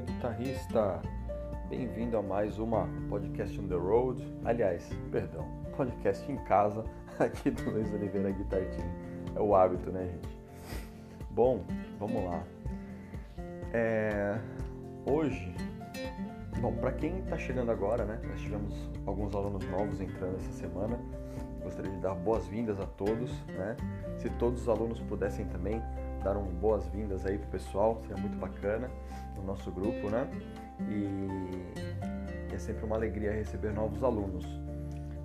dia, guitarrista! Bem-vindo a mais uma podcast on the road. Aliás, perdão, podcast em casa aqui do Luiz Oliveira Guitar Team. É o hábito, né, gente? Bom, vamos lá. É... Hoje, bom, para quem está chegando agora, né? Nós tivemos alguns alunos novos entrando essa semana. Gostaria de dar boas-vindas a todos, né? Se todos os alunos pudessem também dar um boas-vindas aí pro pessoal, seria muito bacana no nosso grupo, né? E é sempre uma alegria receber novos alunos.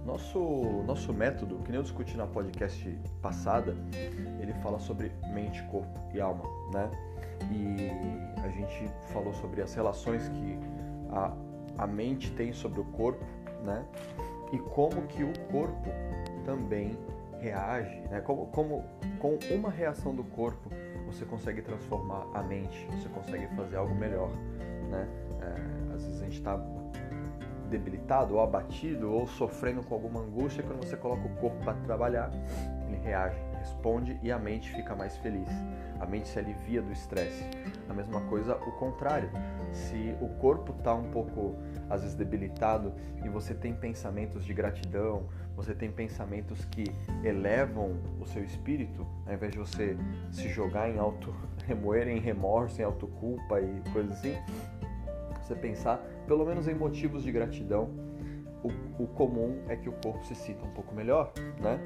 Nosso, nosso método, que nem eu discuti na podcast passada, ele fala sobre mente, corpo e alma, né? E a gente falou sobre as relações que a, a mente tem sobre o corpo, né? E como que o corpo também reage, né? Como, como com uma reação do corpo você consegue transformar a mente, você consegue fazer algo melhor, né? É, às vezes a gente está debilitado ou abatido ou sofrendo com alguma angústia, quando você coloca o corpo para trabalhar, ele reage, responde e a mente fica mais feliz. A mente se alivia do estresse. A mesma coisa o contrário. Se o corpo está um pouco às vezes debilitado e você tem pensamentos de gratidão, você tem pensamentos que elevam o seu espírito, ao invés de você se jogar em auto, remoer em remorso, em autoculpa e coisas assim, você pensar pelo menos em motivos de gratidão, o, o, comum é que o corpo se sinta um pouco melhor, né?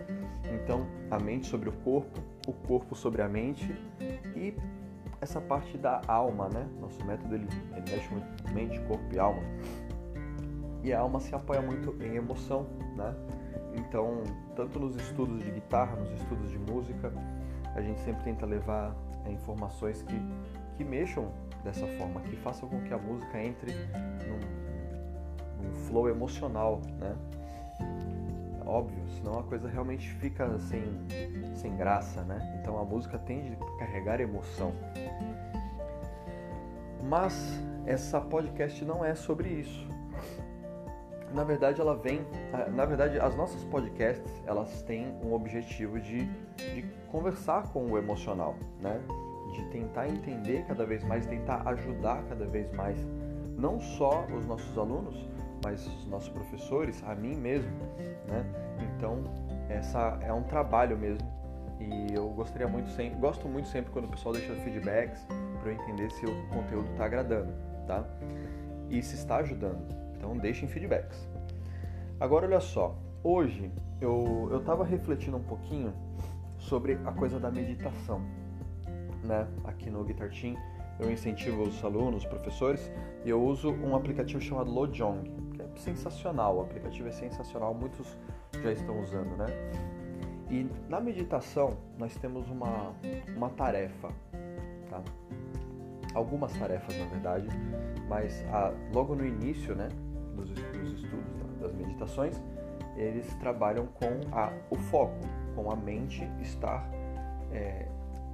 Então, a mente sobre o corpo, o corpo sobre a mente e essa parte da alma, né? Nosso método ele, ele mexe muito mente, corpo e alma. E a alma se apoia muito em emoção, né? Então, tanto nos estudos de guitarra, nos estudos de música, a gente sempre tenta levar informações que, que mexam dessa forma, que façam com que a música entre num, num flow emocional, né? Óbvio, senão a coisa realmente fica sem, sem graça, né? Então a música tende a carregar emoção. Mas essa podcast não é sobre isso na verdade ela vem, na verdade as nossas podcasts elas têm um objetivo de, de conversar com o emocional, né? De tentar entender cada vez mais, tentar ajudar cada vez mais, não só os nossos alunos, mas os nossos professores, a mim mesmo, né? Então essa é um trabalho mesmo e eu gostaria muito sempre, gosto muito sempre quando o pessoal deixa feedbacks para eu entender se o conteúdo está agradando, tá? E se está ajudando. Então deixem feedbacks. Agora olha só, hoje eu estava refletindo um pouquinho sobre a coisa da meditação. Né? Aqui no Guitar Team eu incentivo os alunos, os professores, e eu uso um aplicativo chamado Lojong, que é sensacional, o aplicativo é sensacional, muitos já estão usando, né? E na meditação nós temos uma, uma tarefa, tá? Algumas tarefas na verdade, mas a, logo no início, né, dos, dos estudos, das meditações, eles trabalham com a, o foco, com a mente estar é,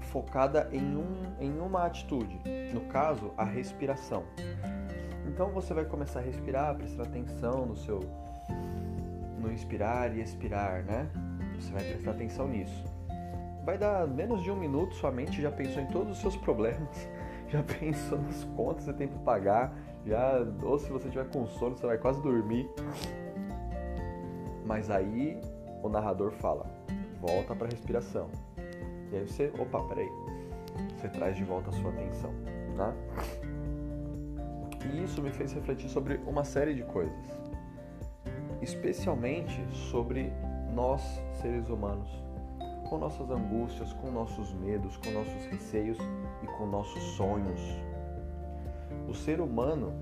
focada em, um, em uma atitude, no caso, a respiração. Então você vai começar a respirar, prestar atenção no seu no inspirar e expirar, né? Você vai prestar atenção nisso. Vai dar menos de um minuto, sua mente já pensou em todos os seus problemas, já pensou nas contas que você tem para pagar, já ou se você tiver com sono, você vai quase dormir. Mas aí o narrador fala: volta para a respiração. E aí você, opa, peraí. Você traz de volta a sua atenção, né? E isso me fez refletir sobre uma série de coisas, especialmente sobre nós, seres humanos, com nossas angústias, com nossos medos, com nossos receios e com nossos sonhos. O ser humano,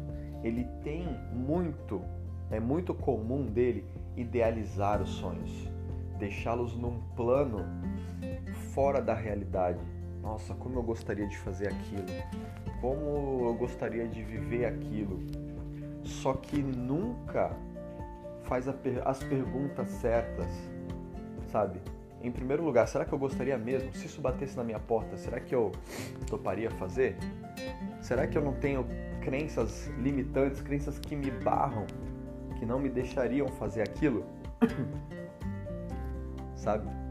ele tem muito, é muito comum dele idealizar os sonhos, deixá-los num plano fora da realidade. Nossa, como eu gostaria de fazer aquilo, como eu gostaria de viver aquilo. Só que nunca faz as perguntas certas, sabe? Em primeiro lugar, será que eu gostaria mesmo? Se isso batesse na minha porta, será que eu toparia fazer? Será que eu não tenho crenças limitantes, crenças que me barram, que não me deixariam fazer aquilo? Sabe?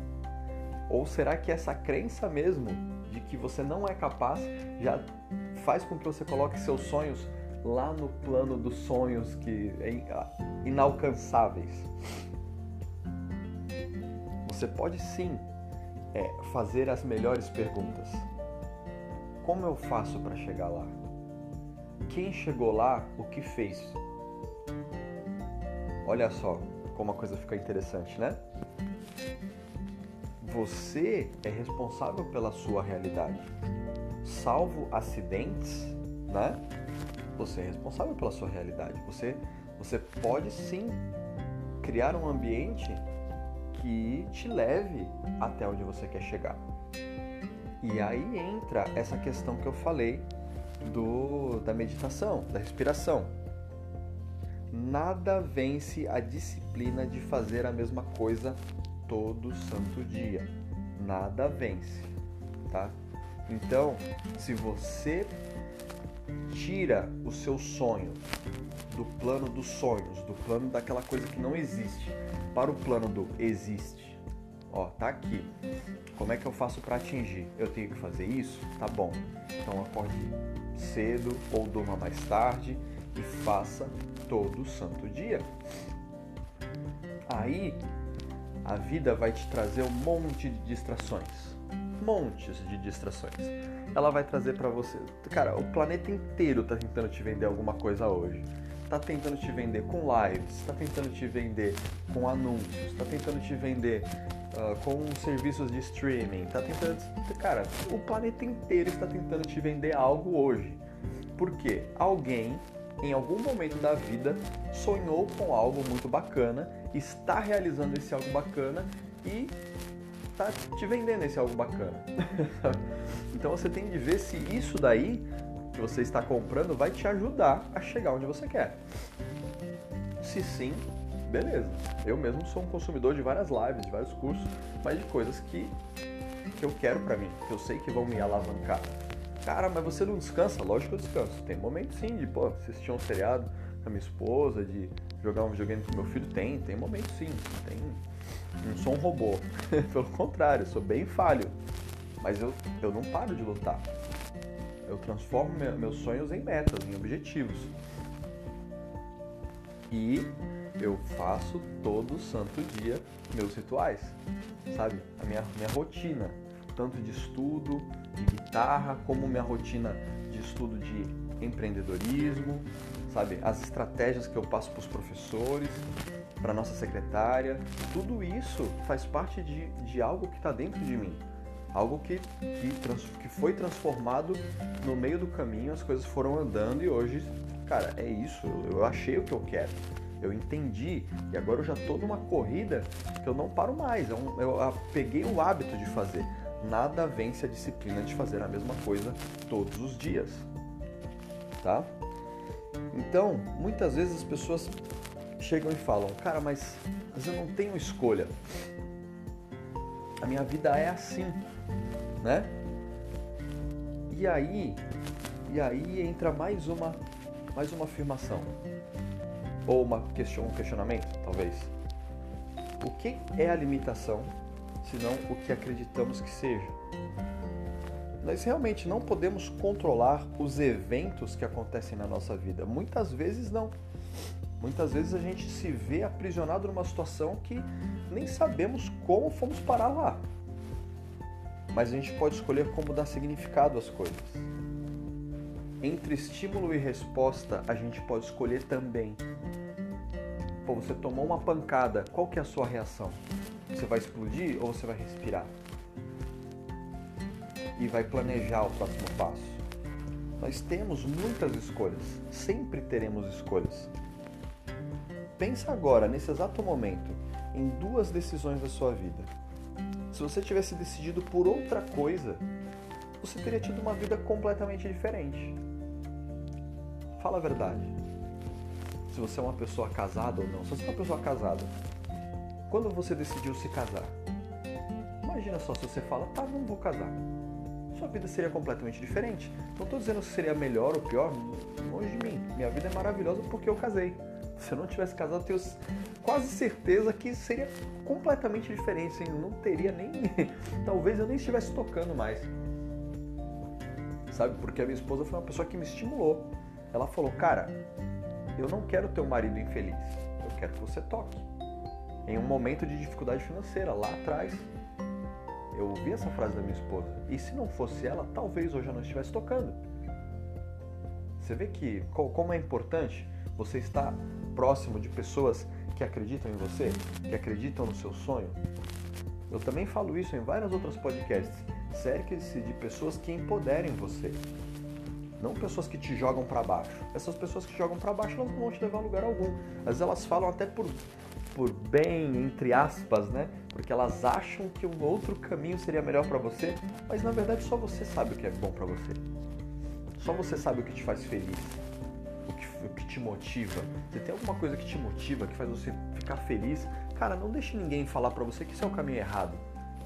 Ou será que essa crença mesmo de que você não é capaz já faz com que você coloque seus sonhos lá no plano dos sonhos que é inalcançáveis. Você pode sim é, fazer as melhores perguntas. Como eu faço para chegar lá? Quem chegou lá, o que fez? Olha só como a coisa fica interessante, né? Você é responsável pela sua realidade. Salvo acidentes, né? Você é responsável pela sua realidade. Você, você pode sim criar um ambiente que te leve até onde você quer chegar. E aí entra essa questão que eu falei do, da meditação, da respiração. Nada vence a disciplina de fazer a mesma coisa todo santo dia. Nada vence, tá? Então, se você tira o seu sonho do plano dos sonhos, do plano daquela coisa que não existe, para o plano do existe. Ó, tá aqui. Como é que eu faço para atingir? Eu tenho que fazer isso? Tá bom. Então acorde cedo ou durma mais tarde e faça todo santo dia. Aí a vida vai te trazer um monte de distrações. Montes de distrações. Ela vai trazer para você. Cara, o planeta inteiro tá tentando te vender alguma coisa hoje. Tá tentando te vender com lives, tá tentando te vender com anúncios, tá tentando te vender uh, com serviços de streaming, tá tentando. Cara, o planeta inteiro está tentando te vender algo hoje. Porque alguém, em algum momento da vida, sonhou com algo muito bacana, está realizando esse algo bacana e tá te vendendo esse algo bacana. então você tem de ver se isso daí que você está comprando vai te ajudar a chegar onde você quer. Se sim, beleza. Eu mesmo sou um consumidor de várias lives, de vários cursos, mas de coisas que, que eu quero para mim, que eu sei que vão me alavancar. Cara, mas você não descansa? Lógico que eu descanso. Tem momento sim de, pô, assistir um seriado a minha esposa, de jogar um videogame com meu filho. Tem, tem momento sim. Tem. Não sou um robô. Pelo contrário, sou bem falho. Mas eu, eu não paro de lutar. Eu transformo meus sonhos em metas, em objetivos. E eu faço todo santo dia meus rituais, sabe? A minha, minha rotina, tanto de estudo, de guitarra, como minha rotina de estudo de empreendedorismo, sabe? As estratégias que eu passo para os professores, para nossa secretária, tudo isso faz parte de, de algo que está dentro de mim. Algo que, que, trans, que foi transformado no meio do caminho, as coisas foram andando e hoje, cara, é isso. Eu, eu achei o que eu quero eu entendi e agora eu já estou numa corrida que eu não paro mais. Eu, é eu peguei o hábito de fazer. Nada vence a disciplina de fazer a mesma coisa todos os dias, tá? Então, muitas vezes as pessoas chegam e falam, cara, mas, mas eu não tenho escolha. A minha vida é assim, né? E aí, e aí entra mais uma, mais uma afirmação. Ou uma question, um questionamento, talvez. O que é a limitação, senão o que acreditamos que seja? Nós realmente não podemos controlar os eventos que acontecem na nossa vida. Muitas vezes não. Muitas vezes a gente se vê aprisionado numa situação que nem sabemos como fomos parar lá. Mas a gente pode escolher como dar significado às coisas. Entre estímulo e resposta, a gente pode escolher também. Pô, você tomou uma pancada, qual que é a sua reação? Você vai explodir ou você vai respirar? E vai planejar o próximo passo. Nós temos muitas escolhas, sempre teremos escolhas. Pensa agora, nesse exato momento, em duas decisões da sua vida. Se você tivesse decidido por outra coisa, você teria tido uma vida completamente diferente. Fala a verdade. Se você é uma pessoa casada ou não. Se você é uma pessoa casada, quando você decidiu se casar, imagina só se você fala, tá, não vou casar. Sua vida seria completamente diferente. Não estou dizendo se seria melhor ou pior, longe de mim. Minha vida é maravilhosa porque eu casei. Se eu não tivesse casado, tenho quase certeza que seria completamente diferente. Assim, não teria nem. Talvez eu nem estivesse tocando mais. sabe? Porque a minha esposa foi uma pessoa que me estimulou. Ela falou, cara, eu não quero ter um marido infeliz, eu quero que você toque. Em um momento de dificuldade financeira, lá atrás, eu ouvi essa frase da minha esposa. E se não fosse ela, talvez hoje eu não estivesse tocando. Você vê que como é importante você estar próximo de pessoas que acreditam em você, que acreditam no seu sonho. Eu também falo isso em várias outras podcasts. Cerque-se de pessoas que empoderem você. Não pessoas que te jogam para baixo. Essas pessoas que jogam para baixo não vão te levar a lugar algum. Vezes elas falam até por, por bem, entre aspas, né? Porque elas acham que um outro caminho seria melhor para você, mas na verdade só você sabe o que é bom para você. Só você sabe o que te faz feliz o que te motiva? Você tem alguma coisa que te motiva, que faz você ficar feliz? Cara, não deixe ninguém falar para você que isso é o caminho errado.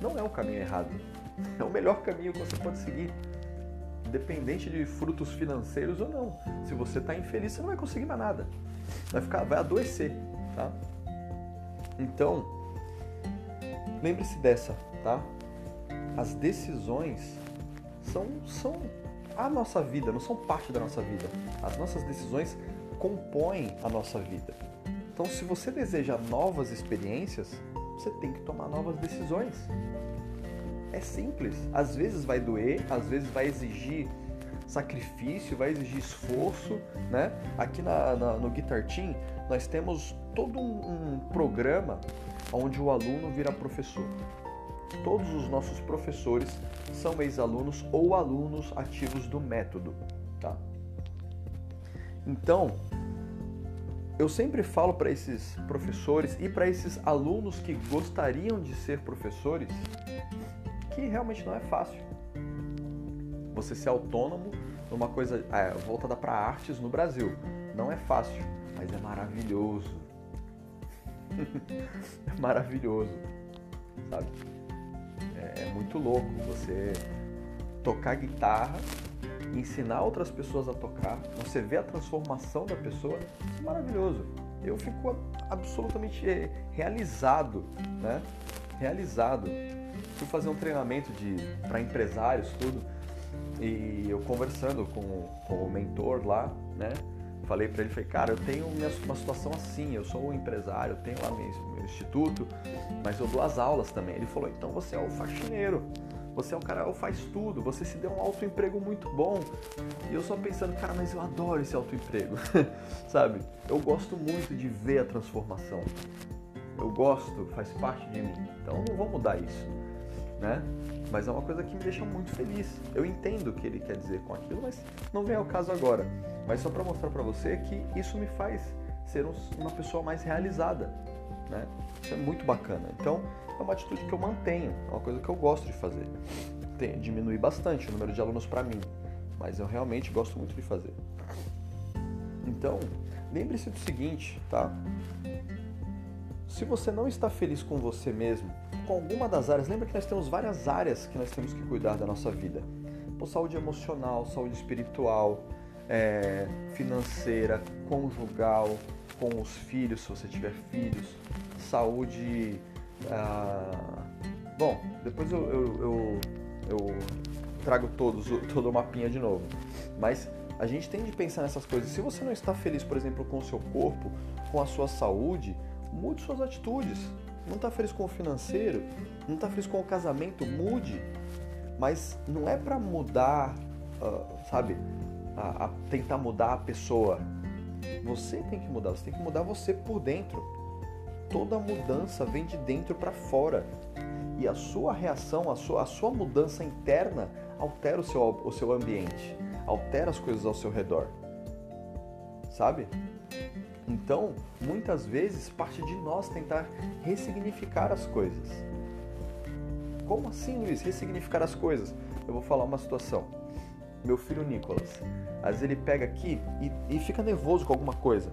Não é o caminho errado. É o melhor caminho que você pode seguir. Independente de frutos financeiros ou não. Se você está infeliz, você não vai conseguir mais nada. Vai ficar, vai adoecer, tá? Então, lembre-se dessa, tá? As decisões são, são a nossa vida, não são parte da nossa vida. As nossas decisões compõem a nossa vida. Então, se você deseja novas experiências, você tem que tomar novas decisões. É simples. Às vezes vai doer, às vezes vai exigir sacrifício, vai exigir esforço, né? Aqui na, na, no Guitar Team nós temos todo um, um programa onde o aluno vira professor. Todos os nossos professores são ex-alunos ou alunos ativos do método, tá? Então, eu sempre falo para esses professores e para esses alunos que gostariam de ser professores que realmente não é fácil. Você ser autônomo numa coisa é, voltada para artes no Brasil não é fácil, mas é maravilhoso. é maravilhoso, sabe? É, é muito louco você tocar guitarra, ensinar outras pessoas a tocar, você vê a transformação da pessoa, é maravilhoso. Eu fico absolutamente é, realizado, né? Realizado. Fui fazer um treinamento de para empresários, tudo, e eu conversando com, com o mentor lá, né? Falei para ele, falei, cara, eu tenho uma situação assim, eu sou um empresário, eu tenho lá meu, meu instituto, mas eu dou as aulas também. Ele falou, então você é o faxineiro, você é o cara, que faz tudo, você se deu um autoemprego muito bom. E eu só pensando, cara, mas eu adoro esse autoemprego, sabe? Eu gosto muito de ver a transformação. Eu gosto, faz parte de mim. Então não vou mudar isso, né? Mas é uma coisa que me deixa muito feliz. Eu entendo o que ele quer dizer com aquilo, mas não vem ao caso agora. Mas só para mostrar para você que isso me faz ser uma pessoa mais realizada, né? Isso é muito bacana. Então, é uma atitude que eu mantenho, é uma coisa que eu gosto de fazer. Tem, diminui bastante o número de alunos para mim, mas eu realmente gosto muito de fazer. Então, lembre-se do seguinte, tá? Se você não está feliz com você mesmo, com alguma das áreas, lembra que nós temos várias áreas que nós temos que cuidar da nossa vida. Saúde emocional, saúde espiritual, é, financeira, conjugal, com os filhos, se você tiver filhos, saúde. Ah, bom, depois eu, eu, eu, eu trago todos, todo o mapinha de novo. Mas a gente tem de pensar nessas coisas. Se você não está feliz, por exemplo, com o seu corpo, com a sua saúde, mude suas atitudes. Não está feliz com o financeiro, não está feliz com o casamento, mude. Mas não é para mudar, uh, sabe, a, a tentar mudar a pessoa. Você tem que mudar, você tem que mudar você por dentro. Toda mudança vem de dentro para fora. E a sua reação, a sua, a sua mudança interna altera o seu, o seu ambiente, altera as coisas ao seu redor. Sabe? Então, muitas vezes, parte de nós tentar ressignificar as coisas. Como assim, Luiz? Ressignificar as coisas? Eu vou falar uma situação. Meu filho Nicolas, às vezes ele pega aqui e, e fica nervoso com alguma coisa.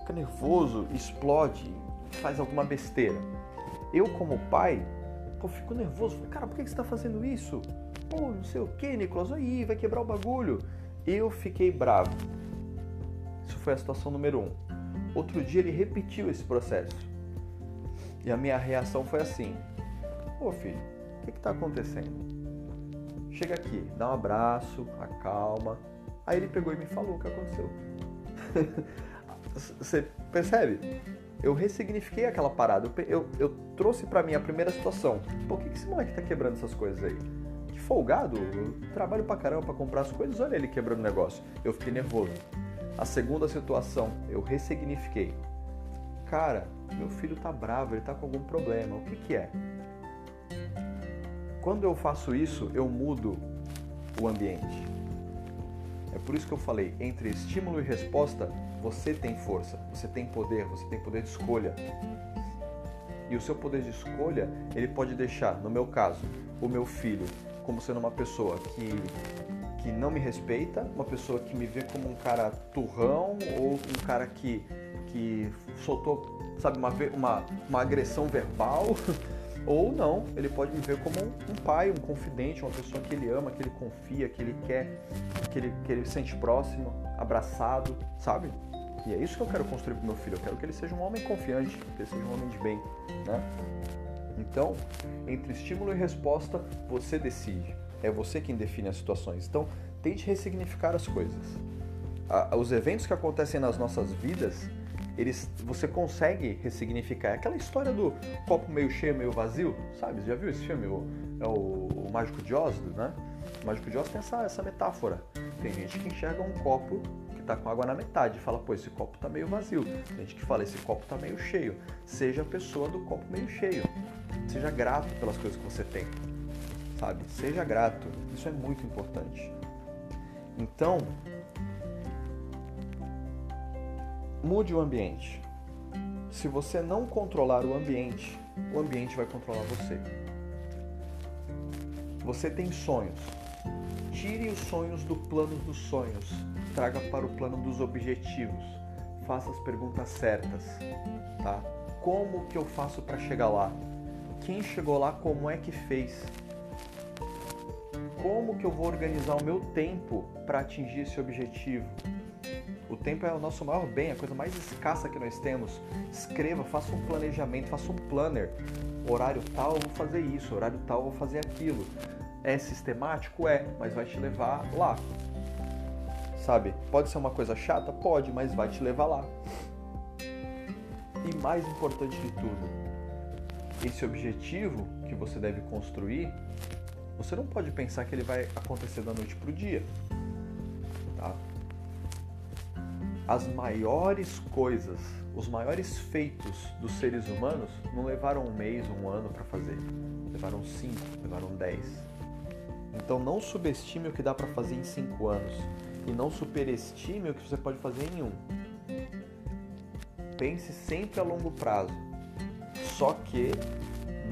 Fica nervoso, explode, faz alguma besteira. Eu, como pai, fico nervoso. Cara, por que você está fazendo isso? Pô, não sei o que, Nicolas, aí, vai quebrar o bagulho. Eu fiquei bravo. Isso foi a situação número um. Outro dia ele repetiu esse processo. E a minha reação foi assim: Ô filho, o que está acontecendo? chega aqui, dá um abraço, acalma. Aí ele pegou e me falou o que aconteceu. Você percebe? Eu ressignifiquei aquela parada. Eu, eu, eu trouxe para mim a primeira situação. Por que, que esse moleque tá quebrando essas coisas aí? Que folgado. Eu trabalho pra caramba pra comprar as coisas. Olha ele quebrando o negócio. Eu fiquei nervoso. A segunda situação, eu ressignifiquei. Cara, meu filho tá bravo, ele tá com algum problema. O que que é? Quando eu faço isso, eu mudo o ambiente. É por isso que eu falei, entre estímulo e resposta, você tem força, você tem poder, você tem poder de escolha. E o seu poder de escolha, ele pode deixar, no meu caso, o meu filho como sendo uma pessoa que, que não me respeita, uma pessoa que me vê como um cara turrão ou um cara que, que soltou, sabe, uma, uma, uma agressão verbal. Ou não, ele pode me ver como um, pai, um confidente, uma pessoa que ele ama, que ele confia, que ele quer, que ele, que ele sente próximo, abraçado, sabe? E é isso que eu quero construir para meu filho. Eu quero que ele seja um homem confiante, que ele seja um homem de bem, né? Então, entre estímulo e resposta, você decide. É você quem define as situações. Então, tente ressignificar as coisas. Os eventos que acontecem nas nossas vidas, eles, você consegue ressignificar. É aquela história do copo meio cheio, meio vazio, sabe? Você já viu esse filme? O, é o, o Mágico de Oz, né? O Mágico de Oz tem essa, essa metáfora. Tem gente que enxerga um copo que tá com água na metade e fala, pô, esse copo tá meio vazio. Tem gente que fala, esse copo tá meio cheio. Seja a pessoa do copo meio cheio. Seja grato pelas coisas que você tem. Sabe? Seja grato. Isso é muito importante. Então, mude o ambiente. Se você não controlar o ambiente, o ambiente vai controlar você. Você tem sonhos. Tire os sonhos do plano dos sonhos, traga para o plano dos objetivos. Faça as perguntas certas, tá? Como que eu faço para chegar lá? Quem chegou lá, como é que fez? Como que eu vou organizar o meu tempo para atingir esse objetivo? O tempo é o nosso maior bem, a coisa mais escassa que nós temos. Escreva, faça um planejamento, faça um planner. Horário tal, vou fazer isso, horário tal, vou fazer aquilo. É sistemático? É, mas vai te levar lá. Sabe? Pode ser uma coisa chata? Pode, mas vai te levar lá. E mais importante de tudo, esse objetivo que você deve construir, você não pode pensar que ele vai acontecer da noite para o dia. Tá? as maiores coisas, os maiores feitos dos seres humanos não levaram um mês, um ano para fazer. Levaram cinco, levaram dez. Então não subestime o que dá para fazer em cinco anos e não superestime o que você pode fazer em um. Pense sempre a longo prazo. Só que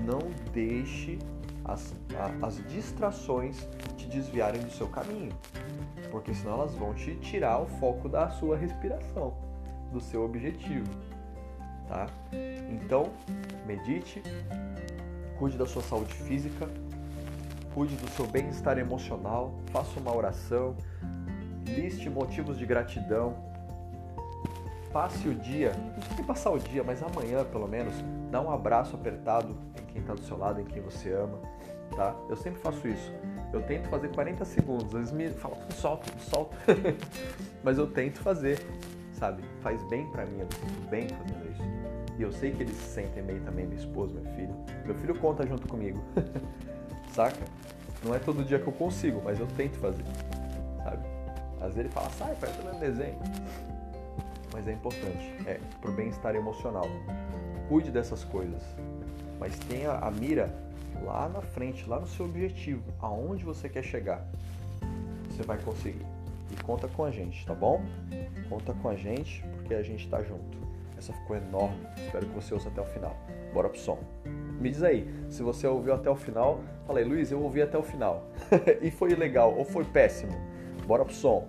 não deixe as, as distrações te desviarem do seu caminho porque senão elas vão te tirar o foco da sua respiração, do seu objetivo, tá? Então, medite, cuide da sua saúde física, cuide do seu bem-estar emocional, faça uma oração, liste motivos de gratidão, passe o dia, não precisa passar o dia, mas amanhã pelo menos, dá um abraço apertado quem está do seu lado, em quem você ama, tá? Eu sempre faço isso. Eu tento fazer 40 segundos, vezes me falam, solta, solta. Mas eu tento fazer, sabe? Faz bem para mim, eu sinto bem fazendo isso. E eu sei que eles se sentem bem também, minha esposa, meu filho. Meu filho conta junto comigo, saca? Não é todo dia que eu consigo, mas eu tento fazer, sabe? Às vezes ele fala, sai, faz o desenho. Mas é importante, é pro bem-estar emocional. Cuide dessas coisas, mas tenha a mira lá na frente, lá no seu objetivo, aonde você quer chegar, você vai conseguir. E conta com a gente, tá bom? Conta com a gente, porque a gente tá junto. Essa ficou enorme. Espero que você ouça até o final. Bora pro som. Me diz aí, se você ouviu até o final, falei, Luiz, eu ouvi até o final. e foi legal ou foi péssimo? Bora pro som.